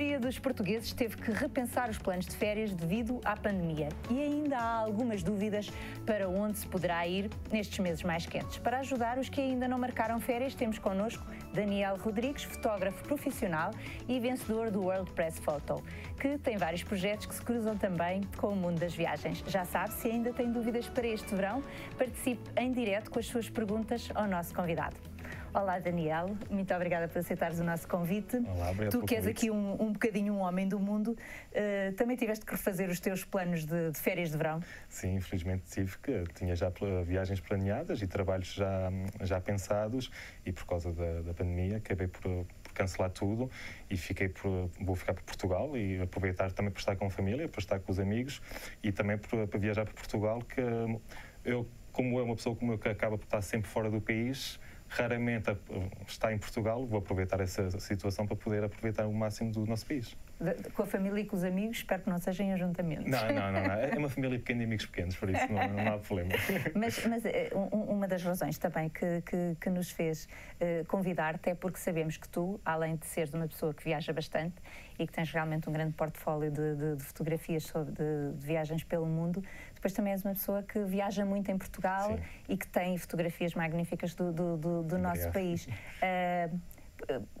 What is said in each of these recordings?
Maioria dos portugueses teve que repensar os planos de férias devido à pandemia e ainda há algumas dúvidas para onde se poderá ir nestes meses mais quentes. Para ajudar os que ainda não marcaram férias, temos connosco Daniel Rodrigues, fotógrafo profissional e vencedor do World Press Photo, que tem vários projetos que se cruzam também com o mundo das viagens. Já sabe, se ainda tem dúvidas para este verão, participe em direto com as suas perguntas ao nosso convidado. Olá, Daniel. Muito obrigada por aceitares o nosso convite. Olá, obrigado Tu que és aqui um, um bocadinho um homem do mundo, uh, também tiveste que refazer os teus planos de, de, férias de verão? Sim, infelizmente tive que. Tinha já viagens planeadas e trabalhos já, já pensados e por causa da, da pandemia acabei por, por cancelar tudo e fiquei por, vou ficar para Portugal e aproveitar também para estar com a família, para estar com os amigos e também para, para viajar para Portugal que eu como é uma pessoa como eu que acaba por estar sempre fora do país raramente está em Portugal, vou aproveitar essa situação para poder aproveitar o máximo do nosso país. De, com a família e com os amigos, espero que não sejam em ajuntamentos. Não, não, não, não. É uma família pequena e amigos pequenos, por isso não, não há problema. Mas, mas eh, um, uma das razões também que, que, que nos fez uh, convidar-te é porque sabemos que tu, além de seres uma pessoa que viaja bastante e que tens realmente um grande portfólio de, de, de fotografias sobre, de, de, viagens pelo mundo, depois também és uma pessoa que viaja muito em Portugal Sim. e que tem fotografias magníficas do, do, do, do nosso país. Uh,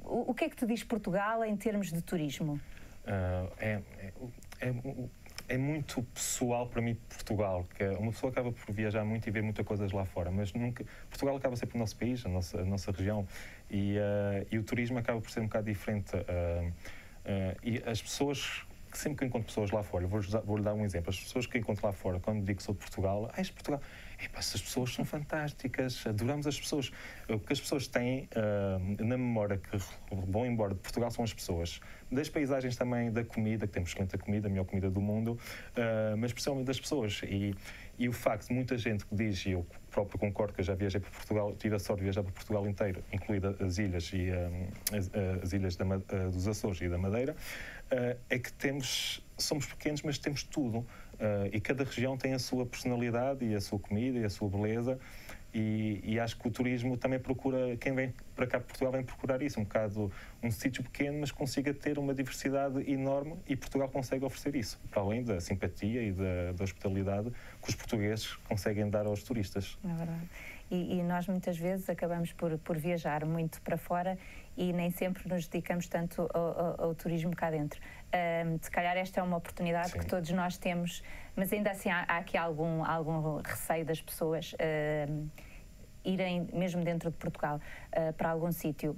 o que é que te diz Portugal em termos de turismo? Uh, é, é, é, muito pessoal para mim Portugal, que é, uma pessoa acaba por viajar muito e ver muitas coisas lá fora, mas nunca Portugal acaba sempre o nosso país, a nossa, a nossa região, e, uh, e o turismo acaba por ser um bocado diferente. Uh, e as pessoas sempre que encontro pessoas lá fora, vou-lhe vou dar um exemplo, as pessoas que encontro lá fora, quando digo que sou de Portugal, ah, és de Portugal, Epá, essas pessoas são fantásticas, adoramos as pessoas. O que as pessoas têm uh, na memória que vão embora de Portugal são as pessoas. Das paisagens também, da comida, que temos excelente comida, a melhor comida do mundo, uh, mas principalmente das pessoas. E, e o facto de muita gente que diz, e eu próprio concordo que eu já viajei para Portugal, tive a sorte de viajar para Portugal inteiro, incluída as ilhas e um, as, as, ilhas da, uh, dos Açores e da Madeira, uh, é que temos, somos pequenos, mas temos tudo. Uh, e cada região tem a sua personalidade e a sua comida e a sua beleza. E, e, acho que o turismo também procura, quem vem para cá para Portugal vem procurar isso, um bocado um sítio pequeno, mas consiga ter uma diversidade enorme e Portugal consegue oferecer isso, para além da simpatia e da, da hospitalidade que os portugueses conseguem dar aos turistas. É verdade. E, e, nós muitas vezes acabamos por, por viajar muito para fora e nem sempre nos dedicamos tanto ao, ao, ao turismo cá dentro. Um, se calhar esta é uma oportunidade Sim. que todos nós temos, mas ainda assim há, há aqui algum, algum receio das pessoas um, irem, mesmo dentro de Portugal, uh, para algum sítio.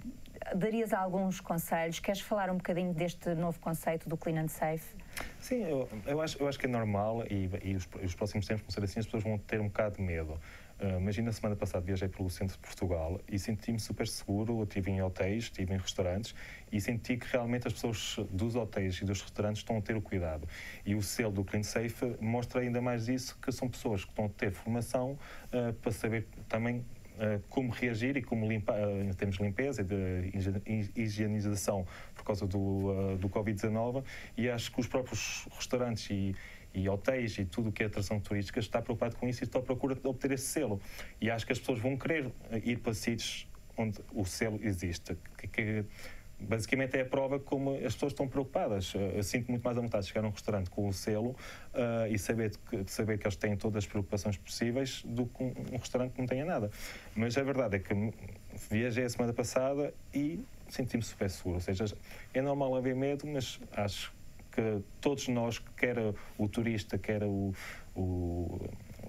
Darias alguns conselhos? Queres falar um bocadinho deste novo conceito do Clean and Safe? Sim, eu, eu, acho, eu acho que é normal e, e os, os próximos tempos vão ser assim, as pessoas vão ter um bocado de medo. Uh, imagina, semana passada viajei pelo centro de Portugal e senti-me super seguro. Estive em hotéis, estive em restaurantes e senti que realmente as pessoas dos hotéis e dos restaurantes estão a ter o cuidado. E o selo do Clean Safe mostra ainda mais isso, que são pessoas que estão a ter formação uh, para saber também Uh, como reagir e como limpar, em termos de limpeza e de higienização por causa do, do Covid-19 e acho que os próprios restaurantes e, e hotéis e tudo o que é atração turística está preocupado com isso e está à procura de obter esse selo. E acho que as pessoas vão querer ir para sítios onde o selo existe. Que, que, basicamente é a prova como as pessoas estão preocupadas. Eh, eu sinto muito mais à vontade de chegar a um restaurante com o selo uh, e saber que, saber que eles têm todas as preocupações possíveis do que um, um restaurante que não tenha nada. Mas a verdade é que viajei a semana passada e senti-me super seguro. Ou seja, é normal haver medo, mas acho que todos nós, quer o turista, quer o, o,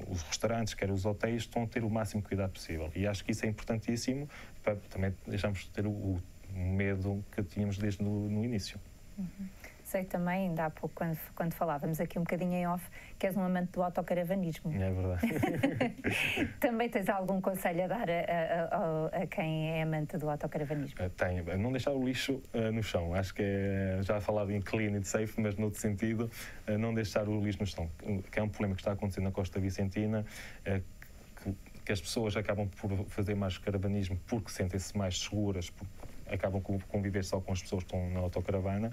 os restaurantes, quer os hotéis, estão a ter o máximo cuidado possível. E acho que isso é importantíssimo para também deixarmos de ter o, o medo que tínhamos desde no, no início. Uhum sei também, ainda há pouco, quando, quando falávamos aqui um bocadinho em off, que és um amante do autocaravanismo. É verdade. também tens algum conselho a dar a, a, a, a, quem é amante do autocaravanismo? Uh, tenho. Não deixar o lixo uh, no chão. Acho que é, já falado em clean e safe, mas noutro sentido, uh, não deixar o lixo no chão. Que é um problema que está acontecendo na Costa Vicentina, que, que as pessoas acabam por fazer mais caravanismo porque sentem-se mais seguras, porque acabam por conviver só com as pessoas que estão na autocaravana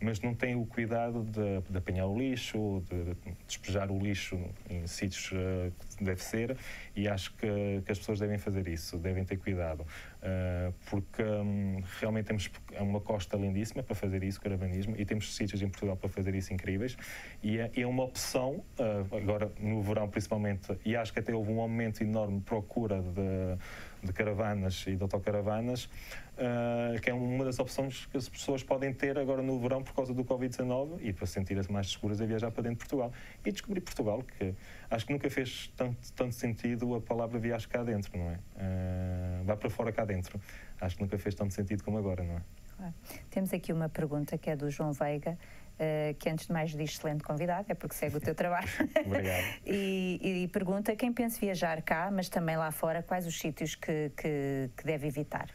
mas não têm o cuidado de, de apanhar o lixo, de, despejar o lixo em sítios uh, que deve ser, e acho que, que, as pessoas devem fazer isso, devem ter cuidado. Uh, porque um, realmente temos é uma costa lindíssima para fazer isso, caravanismo, e temos sítios em Portugal para fazer isso incríveis. E é, é uma opção, uh, agora no verão principalmente, e acho que até houve um aumento enorme de procura de de caravanas e de autocaravanas, uh, que é uma das opções que as pessoas podem ter agora no verão por causa do Covid-19 e para se sentirem mais seguras a viajar para dentro de Portugal. E descobrir Portugal, que acho que nunca fez tanto, tanto sentido a palavra viagem cá dentro, não é? Uh, vá para fora cá dentro. Acho que nunca fez tanto sentido como agora, não é? Claro. Temos aqui uma pergunta que é do João Veiga. Uh, que antes de mais diz excelente convidado, é porque segue o teu trabalho. Obrigado. e, e, pergunta quem pensa viajar cá, mas também lá fora, quais os sítios que, que, que deve evitar?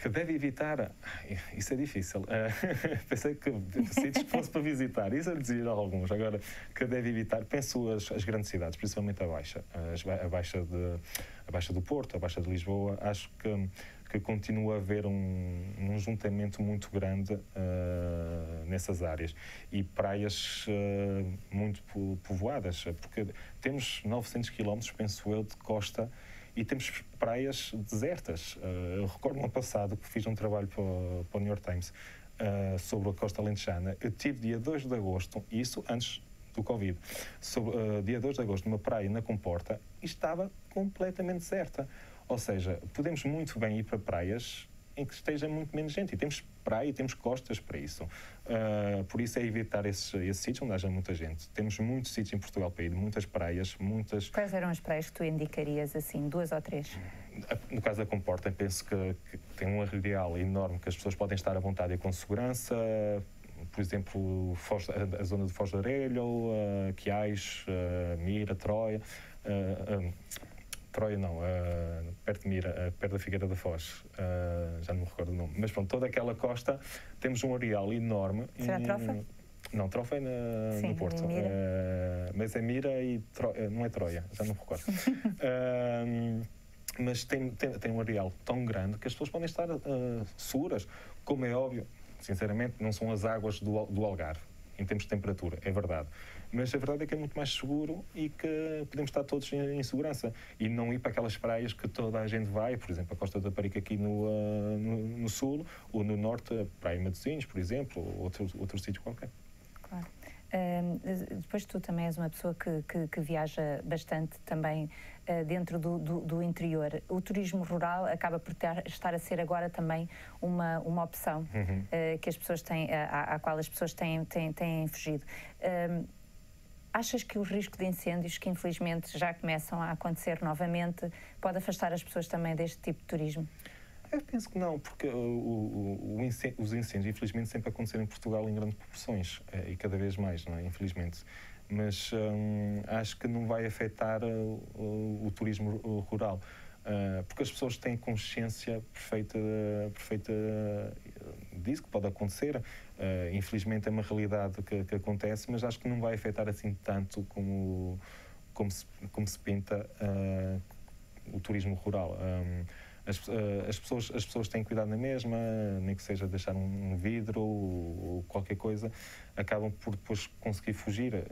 Que deve evitar? Isso é difícil. Uh, pensei que que fosse para visitar, isso eu dizer alguns. Agora, que deve evitar? Penso as, as grandes cidades, principalmente a Baixa. a, Baixa de, a Baixa do Porto, a Baixa de Lisboa. Acho que que continua a haver um, um juntamento muito grande uh, nessas áreas e praias uh, muito povoadas, porque temos 900 quilómetros, penso eu, de costa e temos praias desertas. Uh, eu recordo no passado que fiz um trabalho para, para o New York Times sobre a costa alentejana. Eu tive dia 2 de agosto, isso antes do Covid, sobre, dia 2 de agosto, numa praia na Comporta e estava completamente deserta. Ou seja, podemos muito bem ir para praias em que esteja muito menos gente. E temos praia e temos costas para isso. Uh, por isso é evitar esses, esses sítios onde haja muita gente. Temos muitos sítios em Portugal para ir, muitas praias, muitas... Quais eram as praias que tu indicarias, assim, duas ou três? No caso da Comporta, penso que, que tem um arredial enorme que as pessoas podem estar à vontade e com segurança. Por exemplo, Foz, a, a, zona de Foz de Arelho, uh, Quiais, uh, Mira, Troia... Uh, Troia não, uh, perto de Mira, uh, perto da Figueira da Foz, uh, já não me recordo o nome, mas pronto, toda aquela costa temos um areal enorme. Será Trofa? Não, Trofa é na, Sim, no Porto. Mira. mas é Mira e Tro... não é Troia, já não me recordo. mas tem, tem, tem, um areal tão grande que as pessoas podem estar seguras, como é óbvio, sinceramente, não são as águas do, do Algarve, em termos de temperatura, é verdade mas a verdade é que é muito mais seguro e que podemos estar todos em, em segurança e não ir para aquelas praias que toda a gente vai, por exemplo, a Costa da Parica aqui no, uh, no, no, sul ou no norte, a Praia Matosinhos, por exemplo, ou outro, outro sítio qualquer. Claro. Uh, depois tu também és uma pessoa que, que, que viaja bastante também uh, dentro do, do, do, interior. O turismo rural acaba por ter, estar a ser agora também uma, uma opção uhum. uh, que as pessoas têm, à, à, qual as pessoas têm, têm, têm fugido. Achas que o risco de incêndios, que infelizmente já começam a acontecer novamente, pode afastar as pessoas também deste tipo de turismo? Eu penso que não, porque o, o, o incêndio, os incêndios, infelizmente, sempre aconteceram em Portugal em grandes proporções eh, e cada vez mais, não é? Infelizmente. Mas hum, acho que não vai afetar o, o turismo rural. Uh, porque as pessoas têm consciência perfeita, perfeita disso que pode acontecer. Uh, infelizmente é uma realidade que, que, acontece, mas acho que não vai afetar assim tanto como, como, se, como se pinta uh, o turismo rural. Um, as, uh, as, pessoas, as pessoas têm cuidado na mesma, nem que seja deixar um vidro ou, ou qualquer coisa, acabam por depois conseguir fugir.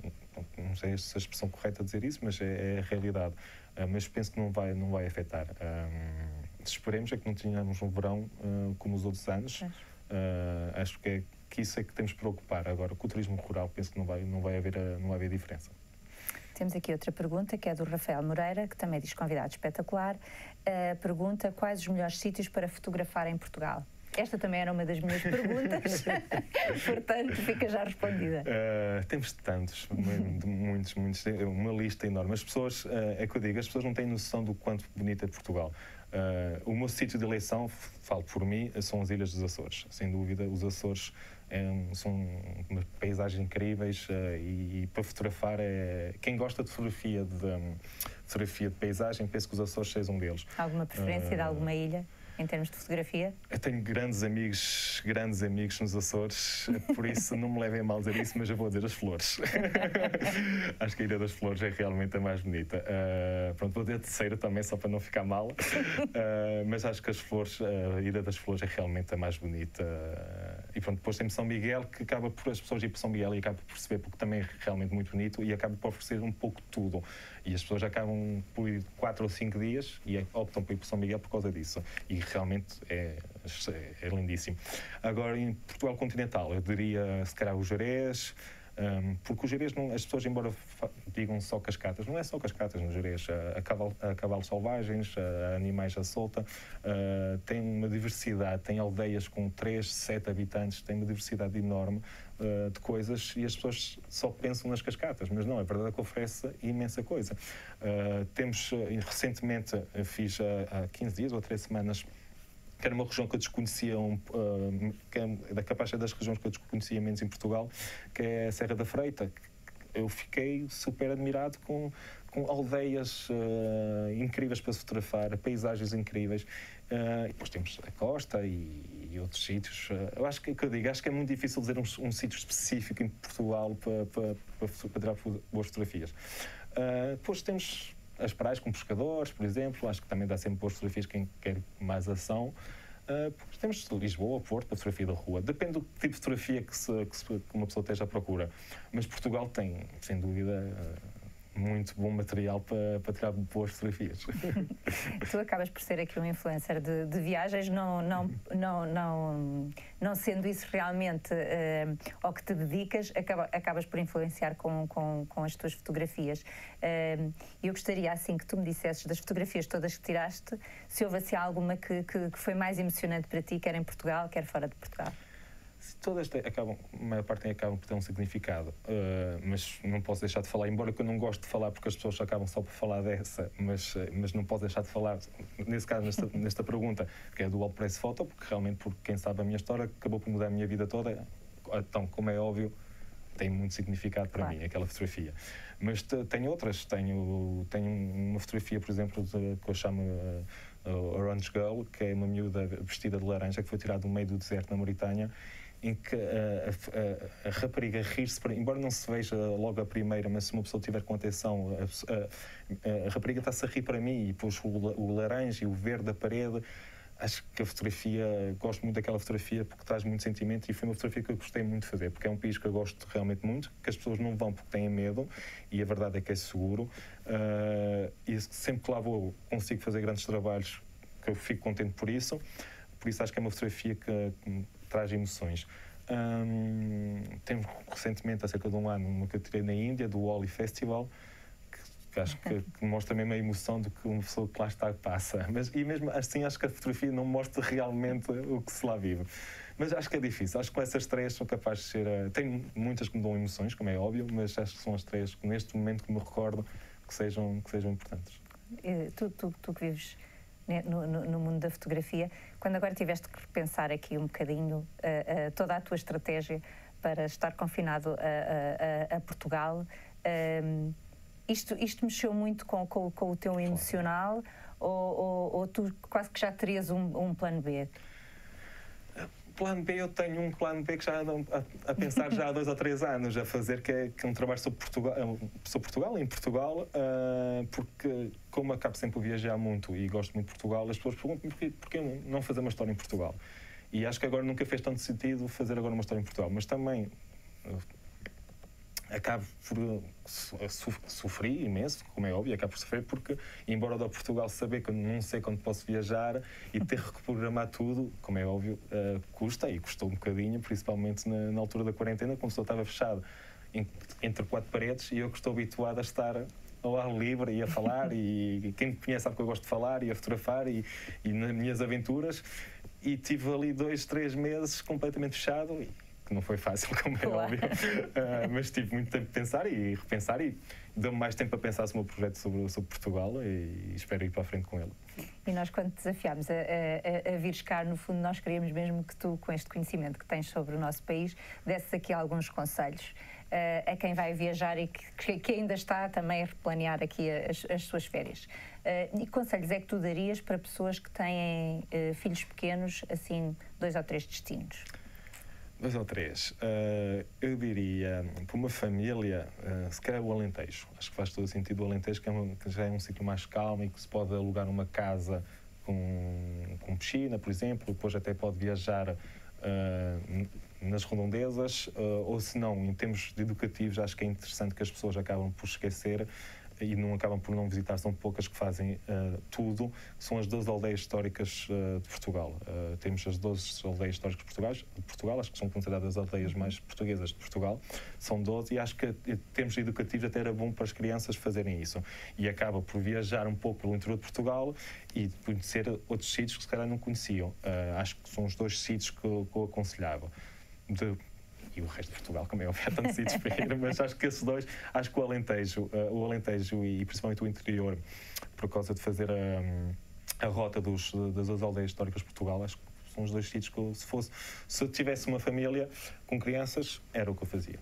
Não sei se a expressão correta dizer isso, mas é, é a realidade. Mas penso que não vai, não vai afetar. Um, esperemos é que não tenhamos um verão como os outros anos. acho que, é, que isso é que temos que preocupar. Agora, com o turismo rural, penso que não vai, não vai, haver, não vai haver diferença. Temos aqui outra pergunta que é do Rafael Moreira, que também diz convidado espetacular. Uh, pergunta quais os melhores sítios para fotografar em Portugal. Esta também era uma das minhas perguntas, portanto fica já respondida. Uh, temos tantos, muitos, muitos, uma lista enorme. As pessoas, uh, é que eu digo, as pessoas não têm noção do quanto bonita é Portugal. Uh, o meu sítio de eleição, falo por mim, são as Ilhas dos Açores. Sem dúvida, os Açores é, são umas paisagens incríveis uh, e, e, para fotografar é quem gosta de fotografia de, um, fotografia de paisagem penso que os Açores sejam um deles alguma preferência uh, de alguma ilha em termos de fotografia? Eu tenho grandes amigos, grandes amigos nos Açores, por isso não me levem mal dizer isso, mas eu vou dizer as flores. Acho que a Ilha das Flores é realmente a mais bonita. Uh, pronto, vou dizer a terceira também, só para não ficar mal, uh, mas acho que as flores, a Ilha das Flores é realmente a mais bonita. Uh, e pronto, depois tem São Miguel, que acaba por as pessoas ir para São Miguel e acaba por perceber, porque também é realmente muito bonito e acaba por oferecer um pouco tudo. E as pessoas acabam por ir quatro ou cinco dias e optam por ir para São Miguel por causa disso. E realmente é, é lindíssimo. Agora, em Portugal continental, eu diria, se calhar, o Jerez, um, porque o Jerez, não, as pessoas, embora digam só cascatas, não é só cascatas no Jerez. Há, cavalo, cavalos selvagens, há animais à solta, uh, tem uma diversidade, tem aldeias com 3, 7 habitantes, tem uma diversidade enorme uh, de coisas e as pessoas só pensam nas cascatas, mas não, é verdade que oferece imensa coisa. Uh, temos, recentemente, fiz há 15 dias ou 3 semanas, que era uma região que eu desconhecia, um, uh, é da capaz das regiões que eu desconhecia menos em Portugal, que é a Serra da Freita. Eu fiquei super admirado com, com aldeias uh, incríveis para se fotografar, paisagens incríveis. Uh, e depois temos a costa e, e outros sítios. Uh, eu acho que, que eu digo, acho que é muito difícil dizer um, um sítio específico em Portugal para, para, para, para tirar boas fotografias. Depois temos as praias com pescadores, por exemplo, acho que também dá sempre boas fotografias quem quer mais ação. Uh, temos Lisboa, Porto, fotografia da rua. Depende do tipo de fotografia que, se, que, se, que uma pessoa esteja à procura. Mas Portugal tem, sem dúvida, uh, muito bom material para, para tirar boas fotografias. tu acabas por ser aqui um influencer de, de viagens, não, não, não, não, não sendo isso realmente uh, ao que te dedicas, acaba, acabas por influenciar com, com, com as tuas fotografias. Uh, eu gostaria, assim, que tu me dissesses das fotografias todas que tiraste, se houve assim alguma que, que, que foi mais emocionante para ti, quer em Portugal, quer fora de Portugal todas acabam, a maior parte acabam por ter um significado, uh, mas não posso deixar de falar, embora eu não gosto de falar porque as pessoas acabam só por falar dessa, mas, uh, mas não posso deixar de falar, nesse caso, nesta, nesta pergunta, que é do All Press Photo, porque realmente, porque quem sabe a minha história, acabou por mudar a minha vida toda, então, como é óbvio, tem muito significado para claro. mim, aquela fotografia. Mas tenho outras, tenho, tenho uma fotografia, por exemplo, de, que eu chamo uh, Orange Girl, que é uma miúda vestida de laranja que foi tirada no meio do deserto na Mauritânia em que a, a, a rapariga rir-se, embora não se veja logo a primeira, mas se uma pessoa tiver com atenção, a, a rapariga está-se a rir para mim e pôs o, o laranja e o verde da parede. Acho que a fotografia, gosto muito daquela fotografia porque traz muito sentimento e foi uma fotografia que eu gostei muito de fazer, porque é um país que eu gosto realmente muito, que as pessoas não vão porque têm medo e a verdade é que é seguro. Uh, e sempre que lá vou consigo fazer grandes trabalhos, que eu fico contente por isso. Por isso acho que é uma fotografia que, traz emoções. Um, temos recentemente, há cerca de um ano, uma que tirei na Índia, do Wally Festival, que, acho que, que, mostra mesmo a emoção do que uma pessoa que lá está passa. Mas, e mesmo assim, acho que a fotografia não mostra realmente o que se lá vive. Mas acho que é difícil. Acho que essas três são capazes de ser. Uh, tem muitas que me dão emoções, como é óbvio, mas acho que são as três que neste momento que me recordo que sejam, que sejam importantes. Tu, tu, tu que vives né, no, no, mundo da fotografia, quando agora tiveste que repensar aqui um bocadinho uh, uh, toda a tua estratégia para estar confinado a, a, a Portugal, um, isto, isto mexeu muito com, com, com o teu emocional ou, ou, ou, tu quase que já terias um, um plano B? Plano B, eu tenho um plano B que já ando a, a pensar já há dois ou três anos a fazer, que é, que é um trabalho sobre Portugal, é sobre Portugal em Portugal, uh, porque como acabo sempre a viajar muito e gosto muito de Portugal, as pessoas perguntam-me porquê, porquê não fazer uma história em Portugal. E acho que agora nunca fez tanto sentido fazer agora uma história em Portugal, mas também acabo por eh, sofrer imenso, como é óbvio, acabo por sofrer porque, embora da Portugal saber que não sei quando posso viajar e ter que reprogramar tudo, como é óbvio, uh, custa e custou um bocadinho, principalmente na, na altura da quarentena, quando só estava fechado entre quatro paredes e eu que estou habituado a estar ao ar livre e a falar e quem me conhece sabe que eu gosto de falar e a fotografar e, e nas minhas aventuras e tive ali dois, três meses completamente fechado e, que não foi fácil, como é claro. óbvio, uh, mas tive muito tempo de pensar e repensar e deu-me mais tempo a pensar sobre o projeto sobre, sobre Portugal e, e, espero ir para a frente com ele. E nós, quando te desafiámos a, a, a vires cá, no fundo, nós queríamos mesmo que tu, com este conhecimento que tens sobre o nosso país, desses aqui alguns conselhos uh, a quem vai viajar e que, que, ainda está também a replanear aqui as, as suas férias. Uh, e que conselhos é que tu darias para pessoas que têm uh, filhos pequenos, assim, dois ou três destinos? Dois ou três. Uh, eu diria, para uma família, uh, se calhar o Alentejo. Acho que faz todo sentido o Alentejo, que, é que já é um sítio mais calmo e que se pode alugar uma casa com, com piscina, por exemplo, depois até pode viajar uh, nas redondezas, ou se não, em termos educativos, acho que é interessante que as pessoas acabam por esquecer e não acabam por não visitar, são poucas que fazem uh, tudo, são as 12 aldeias históricas uh, de Portugal. Uh, temos as 12 aldeias históricas de Portugal, de Portugal, acho que são consideradas as aldeias mais portuguesas de Portugal, são 12 e acho que em termos educativos até era bom para as crianças fazerem isso. E acaba por viajar um pouco pelo interior de Portugal e conhecer outros sítios que se calhar não conheciam. acho que são os dois sítios que, que eu aconselhava. De, e o resto de Portugal, como é óbvio, há tantos sítios mas acho que esses dois, acho que o Alentejo, uh, o Alentejo e principalmente o interior, por causa de fazer a, a rota dos, das aldeias históricas de Portugal, acho que são os dois sítios que, se fosse, se eu tivesse uma família com crianças, era o que eu fazia.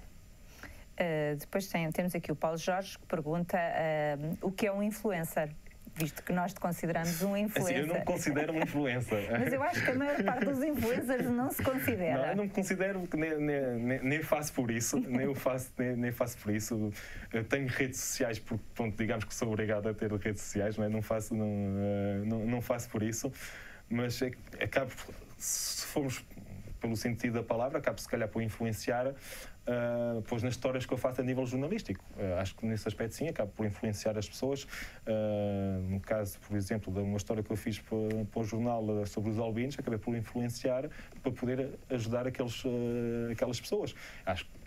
Uh, depois tem, temos aqui o Paulo Jorge que pergunta uh, o que é um influencer visto que nós te consideramos um influencer. Assim, eu não me considero um influencer. Mas eu acho que a maior parte dos influencers não se considera. Não, eu não me considero, nem, nem, nem faço por isso, nem, faço, nem, nem, faço por isso. Eu tenho redes sociais, porque, pronto, digamos que sou obrigado a ter redes sociais, não, é? não, faço, não, eh, não, não faço por isso, mas é acabo, se formos pelo sentido da palavra, acabo se calhar por influenciar uh, pois nas histórias que eu faço a nível jornalístico. Uh, acho que nesse aspecto sim, acabo por influenciar as pessoas. Uh, no caso, por exemplo, de uma história que eu fiz para, para o jornal sobre os albinos, acabei por influenciar para poder ajudar aqueles, aquelas pessoas. Acho que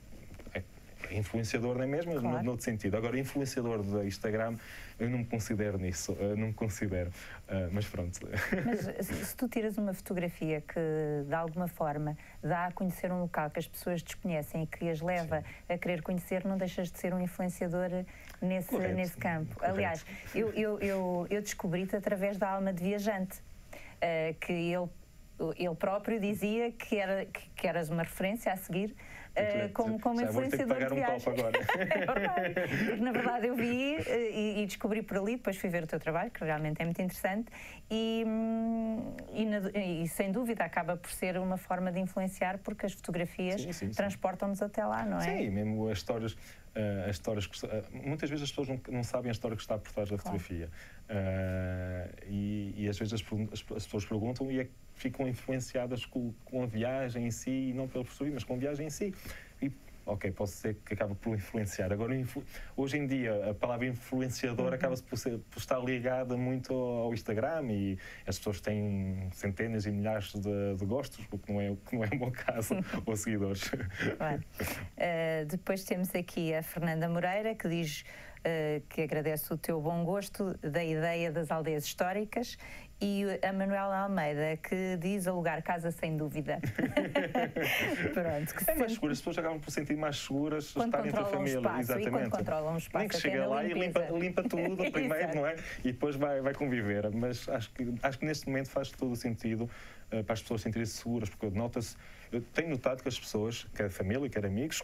é influenciador não é mesmo, claro. no, no outro sentido. Agora, influenciador do Instagram, eu não me considero nisso, não me considero, uh, mas pronto. Mas se tu tiras uma fotografia que, de alguma forma, dá a conhecer um local que as pessoas desconhecem e que as leva Sim. a querer conhecer, não deixas de ser um influenciador nesse, nesse campo. Correto. Aliás, eu, eu, eu, eu descobri-te através da alma de viajante, uh, que ele ele próprio dizia que, era, que, que eras uma referência a seguir uh, como, como influenciador de viagem. Um agora. é verdade. Na verdade, eu vi uh, e, e, descobri por ali, depois fui ver o teu trabalho, que realmente é muito interessante, e, hum, e, na, e sem dúvida acaba por ser uma forma de influenciar, porque as fotografias transportam-nos até lá, não é? Sim, mesmo as histórias. Uh, as histórias que, uh, muitas vezes as pessoas não, não, sabem a história que está por trás da claro. fotografia uh, e, e, às vezes as, as, as, pessoas perguntam e é ficam influenciadas com, com a viagem em si, e não pelo professor, mas com a viagem em si. E, ok, posso ser que acaba por influenciar. Agora, hoje em dia, a palavra influenciador uhum. acaba-se por, por, estar ligada muito ao Instagram e as pessoas têm centenas e milhares de, de gostos, o que não é, que não é o meu caso, ou seguidores. Claro. Uh, depois temos aqui a Fernanda Moreira, que diz uh, que agradece o teu bom gosto da ideia das aldeias históricas e a Manuela Almeida, que diz alugar casa sem dúvida. Pronto. Que é mais seguro, as pessoas acabam por sentir mais seguras quando estarem entre a família. Um espaço, Exatamente. E quando controlam um espaço, Nem que chega lá e limpa, limpa tudo primeiro, não é? E depois vai, vai conviver. Mas acho que, acho que neste momento faz todo o sentido uh, para as pessoas sentirem-se seguras, porque nota-se. Eu tenho notado que as pessoas, quer família, quer amigos,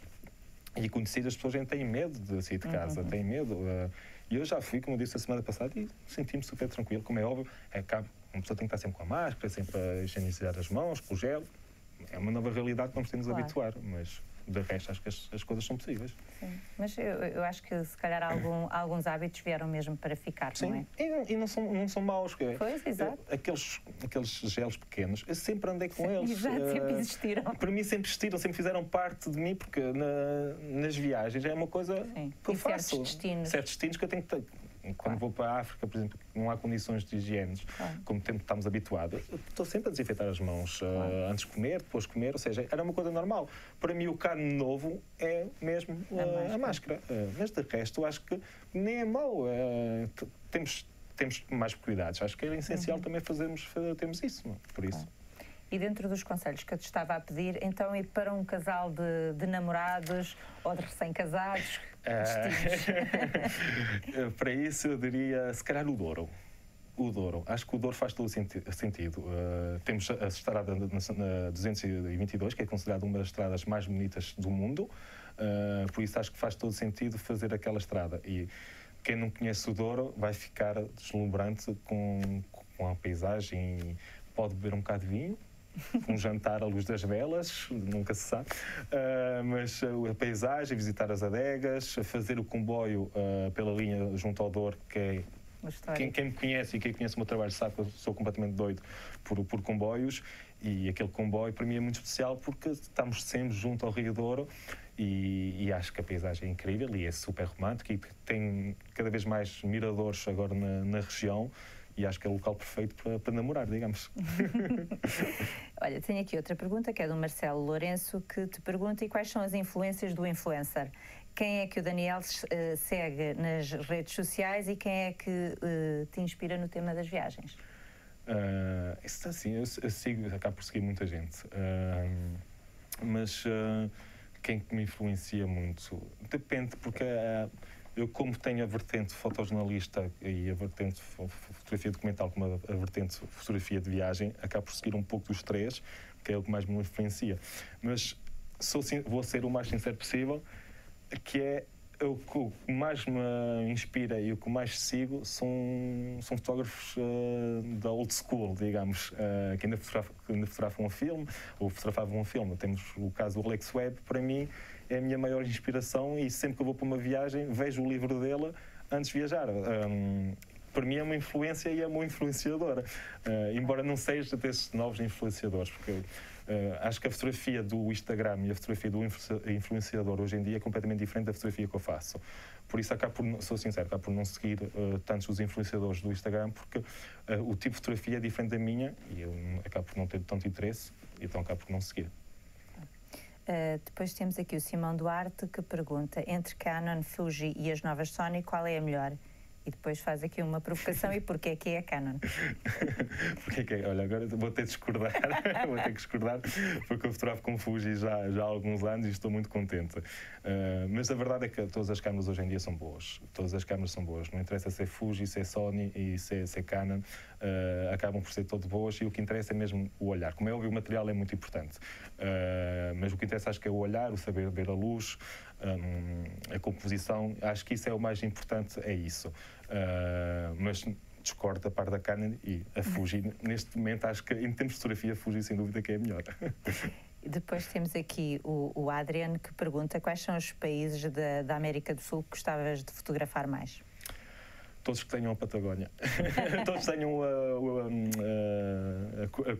e conhecidas, as pessoas têm medo de sair de casa, uhum. têm medo. Uh, e eu já fui, como eu disse a semana passada, e senti-me super tranquilo. Como é óbvio, é, cabe, uma pessoa tem que estar sempre com a máscara, sempre a higienizar as mãos, com o gel. É uma nova realidade que não podemos claro. habituar, mas de resto acho que as, as coisas são possíveis. Sim, mas eu, eu, acho que se calhar algum, alguns hábitos vieram mesmo para ficar, Sim, não é? E, e não, são, não são maus. Pois, exato. aqueles, aqueles gelos pequenos, eu sempre andei com eles. Exato, uh, sempre existiram. Para mim sempre existiram, sempre fizeram parte de mim, porque na, nas viagens é uma coisa Sim. que eu e faço. Certos destinos. Certos destinos que eu tenho que Quando claro. vou para a África, por exemplo, não há condições de higiene, claro. como tempo estamos habituados, estou sempre a desinfetar as mãos uh, antes de comer, depois de comer, ou seja, era uma coisa normal. Para mim, o carne novo é mesmo uh, a máscara. A máscara. Uh, mas de resto, acho que nem é mau. temos, temos mais cuidados. Acho que era essencial uhum. também fazermos, termos isso, não? por isso. Claro. E dentro dos conselhos que eu te estava a pedir, então ir para um casal de, de namorados ou de recém-casados? Uh, para isso eu diria, se calhar, o Douro. O Douro. Acho que o Douro faz todo o senti sentido. Uh, temos a estrada na 222, que é considerada uma das estradas mais bonitas do mundo. Uh, por isso acho que faz todo sentido fazer aquela estrada. E quem não conhece o Douro vai ficar deslumbrante com, com a paisagem. Pode beber um bocado de vinho, um jantar à luz das velas, nunca se sabe, uh, mas a paisagem, visitar as adegas, fazer o comboio uh, pela linha junto ao Douro, que é quem, quem, me conhece e quem conhece o meu trabalho sabe que eu sou completamente doido por, por comboios. E aquele comboio para mim é muito especial porque estamos sempre junto ao Rio Douro e, e, acho que a paisagem é incrível e é super romântico e tem cada vez mais miradores agora na, na região e acho que é o local perfeito para, para namorar, digamos. Olha, tenho aqui outra pergunta que é do Marcelo Lourenço que te pergunta e quais são as influências do influencer? Quem é que o Daniel uh, segue nas redes sociais e quem é que uh, te inspira no tema das viagens? Uh, isso assim, eu, eu sigo, acabo por seguir muita gente, uh, mas quem me influencia muito depende, porque eu, como tenho a vertente fotojornalista e a vertente fotografia documental como a, vertente fotografia de viagem, acabo por seguir um pouco dos três, que é o que mais me influencia. Mas sou, vou ser o mais sincero possível, que é o que mais me inspira e o que mais sigo são, são fotógrafos uh, da old school, digamos, uh, que ainda, ainda fotografam um filme ou fotografavam um filme. Temos o caso do Alex Webb, para mim, é a minha maior inspiração e sempre que eu vou para uma viagem vejo o livro dele antes de viajar. Um, para mim é uma influência e é uma influenciadora, uh, embora não seja desses novos influenciadores, porque uh, acho que a fotografia do Instagram e a fotografia do influenciador hoje em dia é completamente diferente da fotografia que eu faço. Por isso, acabo por, sou sincero, acabo por não seguir uh, tantos os influenciadores do Instagram, porque o tipo de fotografia é diferente da minha e eu acabo por não ter tanto interesse, então acabo por não seguir. Uh, depois temos aqui o Simão Duarte que pergunta: entre Canon, Fuji e as novas Sony, qual é a melhor? E depois faz aqui uma provocação e porquê é que é a Canon? porque que é? Olha, agora vou ter de discordar, vou ter que discordar, porque eu fotografo com Fuji já, já há alguns anos e estou muito contente. Uh, mas a verdade é que todas as câmeras hoje em dia são boas. Todas as câmeras são boas. Não interessa se é Fuji, se é Sony e se é, se é Canon, uh, acabam por ser todas boas e o que interessa é mesmo o olhar. Como é óbvio, o material é muito importante. Uh, mas o que interessa acho que é o olhar, o saber ver a luz, um, a composição. Acho que isso é o mais importante, é isso. Uh, mas discordo da parte da Canon e a Fuji, neste momento, acho que em termos de fotografia, a Fuji sem dúvida que é a melhor. Depois temos aqui o, o Adrian que pergunta quais são os países da, da América do Sul que gostavas de fotografar mais? Todos que tenham a Patagónia. Todos tenham a, a, a, a,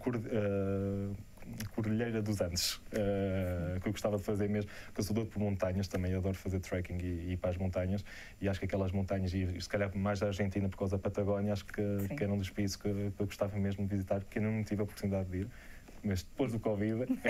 Cordilheira dos Andes, uh, que eu gostava de fazer mesmo, que eu sou doido por montanhas, também adoro fazer trekking e, e ir para as montanhas, e acho que aquelas montanhas, e se calhar mais da Argentina por causa da Patagónia, acho que, que era um dos países que, que eu gostava mesmo de visitar, porque ainda não tive a oportunidade de ir mas depois do Covid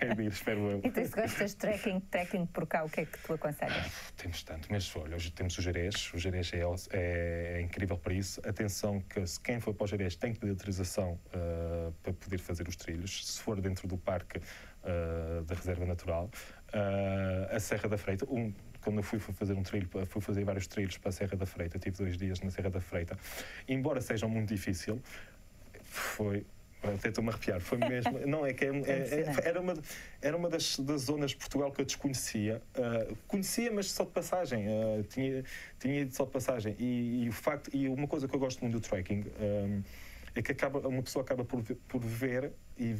é, de ir, espero eu. Então, se gostas de trekking, trekking por cá, o que é que tu aconselhas? temos tanto, mas olha, hoje temos o Jerez, o Jerez é, é, é, incrível para isso. Atenção que se quem for para o Jerez tem que pedir autorização uh, para poder fazer os trilhos, se for dentro do parque uh, da Reserva Natural. Uh, a Serra da Freita, um, quando eu fui fazer um trilho, fui fazer vários trilhos para a Serra da Freita, tive dois dias na Serra da Freita, embora seja muito difícil, foi até estou-me a arrepiar, foi mesmo. Não, é que é, é, é, era uma, era uma das, das zonas de Portugal que eu desconhecia. Uh, conhecia, mas só de passagem. Uh, tinha, tinha ido só de passagem. E, e, o facto, e uma coisa que eu gosto muito do trekking um, é que acaba, uma pessoa acaba por, por ver e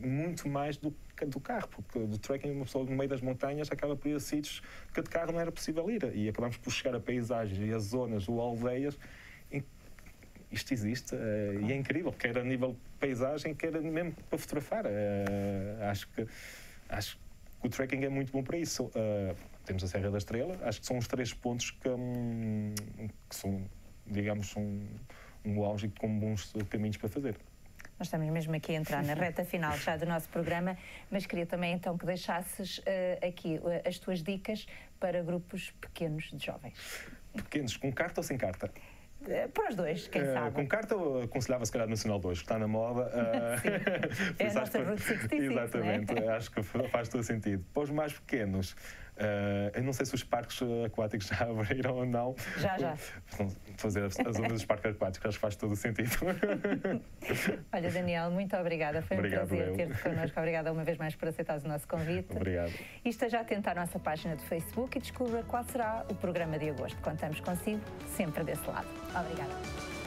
muito mais do, do carro, porque do trekking, uma pessoa no meio das montanhas acaba por ir a sítios que de carro não era possível ir. E acabamos por chegar a paisagens e a zonas ou aldeias isto existe e é incrível, quer a nível paisagem, quer mesmo para fotografar. Uh, acho, que, acho que o trekking é muito bom para isso. Uh, temos a Serra da Estrela, acho que são os três pontos que, um, que são, digamos, um, um auge com bons caminhos para fazer. Nós estamos mesmo aqui a entrar na reta final já do nosso programa, mas queria também então que deixasses uh, aqui as tuas dicas para grupos pequenos de jovens. Pequenos, com carta ou sem carta? Eh, para os dois, quem uh, sabe. Com carta eu aconselhava se calhar Nacional 2, que está na moda. Uh, é a nossa Route 66, Exatamente, é? acho que faz todo sentido. Para os mais pequenos, Uh, eu não sei se os parques aquáticos já abriram ou não. Já, já. Fazer as, as ondas dos parques aquáticos, acho que faz todo o sentido. Olha, Daniel, muito obrigada. Foi Obrigado, um prazer ter-te connosco. Obrigada uma vez mais por aceitares o nosso convite. Obrigado. E esteja atento à nossa página de Facebook e descubra qual será o programa de agosto. Contamos consigo sempre desse lado. Obrigada.